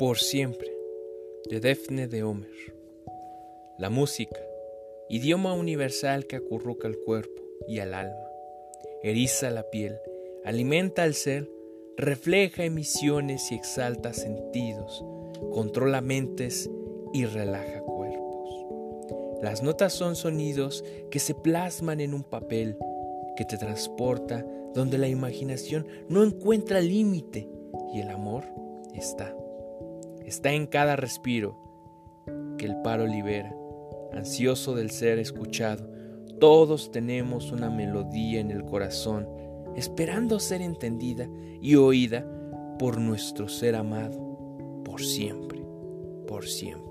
Por siempre, de Defne de Homer. La música, idioma universal que acurruca el cuerpo y al alma, eriza la piel, alimenta al ser, refleja emisiones y exalta sentidos, controla mentes y relaja cuerpos. Las notas son sonidos que se plasman en un papel que te transporta donde la imaginación no encuentra límite y el amor está está en cada respiro que el paro libera, ansioso del ser escuchado. Todos tenemos una melodía en el corazón, esperando ser entendida y oída por nuestro ser amado, por siempre, por siempre.